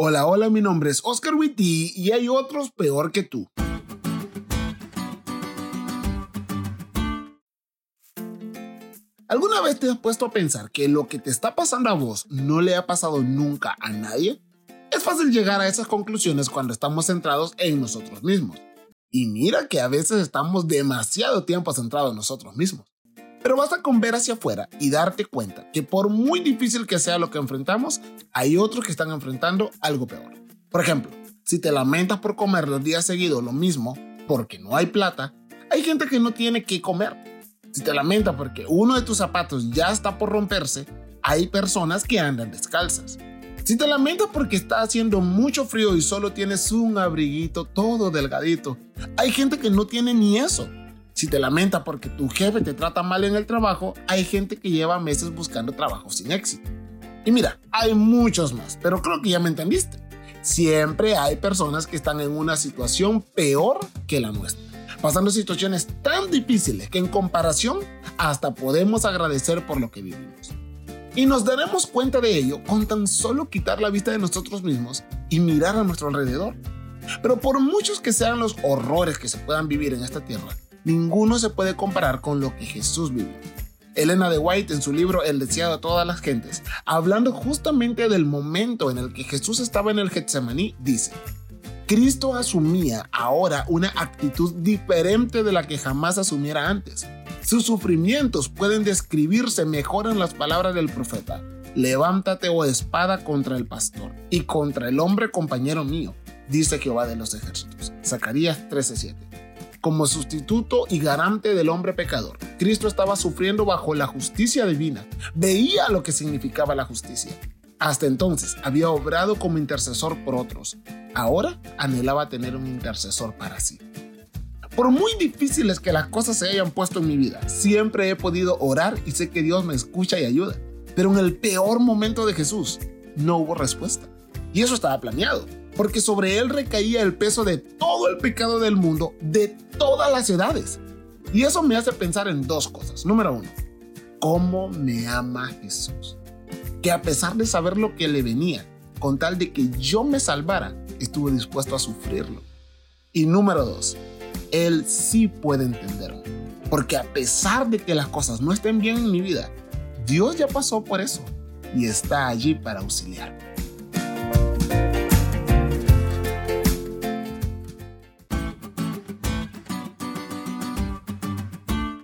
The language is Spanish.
Hola, hola, mi nombre es Oscar Witty y hay otros peor que tú. ¿Alguna vez te has puesto a pensar que lo que te está pasando a vos no le ha pasado nunca a nadie? Es fácil llegar a esas conclusiones cuando estamos centrados en nosotros mismos. Y mira que a veces estamos demasiado tiempo centrados en nosotros mismos. Pero basta con ver hacia afuera y darte cuenta que por muy difícil que sea lo que enfrentamos, hay otros que están enfrentando algo peor. Por ejemplo, si te lamentas por comer los días seguidos lo mismo porque no hay plata, hay gente que no tiene que comer. Si te lamentas porque uno de tus zapatos ya está por romperse, hay personas que andan descalzas. Si te lamentas porque está haciendo mucho frío y solo tienes un abriguito todo delgadito, hay gente que no tiene ni eso. Si te lamenta porque tu jefe te trata mal en el trabajo, hay gente que lleva meses buscando trabajo sin éxito. Y mira, hay muchos más, pero creo que ya me entendiste. Siempre hay personas que están en una situación peor que la nuestra, pasando situaciones tan difíciles que en comparación hasta podemos agradecer por lo que vivimos. Y nos daremos cuenta de ello con tan solo quitar la vista de nosotros mismos y mirar a nuestro alrededor. Pero por muchos que sean los horrores que se puedan vivir en esta tierra, ninguno se puede comparar con lo que Jesús vivió. Elena de White en su libro El deseado de todas las gentes, hablando justamente del momento en el que Jesús estaba en el Getsemaní, dice, Cristo asumía ahora una actitud diferente de la que jamás asumiera antes. Sus sufrimientos pueden describirse mejor en las palabras del profeta. Levántate, o oh espada, contra el pastor y contra el hombre compañero mío, dice Jehová de los ejércitos. Zacarías 13:7 como sustituto y garante del hombre pecador. Cristo estaba sufriendo bajo la justicia divina, veía lo que significaba la justicia. Hasta entonces había obrado como intercesor por otros, ahora anhelaba tener un intercesor para sí. Por muy difíciles que las cosas se hayan puesto en mi vida, siempre he podido orar y sé que Dios me escucha y ayuda. Pero en el peor momento de Jesús, no hubo respuesta. Y eso estaba planeado porque sobre él recaía el peso de todo el pecado del mundo, de todas las edades. Y eso me hace pensar en dos cosas. Número uno, ¿cómo me ama Jesús? Que a pesar de saber lo que le venía, con tal de que yo me salvara, estuvo dispuesto a sufrirlo. Y número dos, Él sí puede entenderme. Porque a pesar de que las cosas no estén bien en mi vida, Dios ya pasó por eso y está allí para auxiliarme.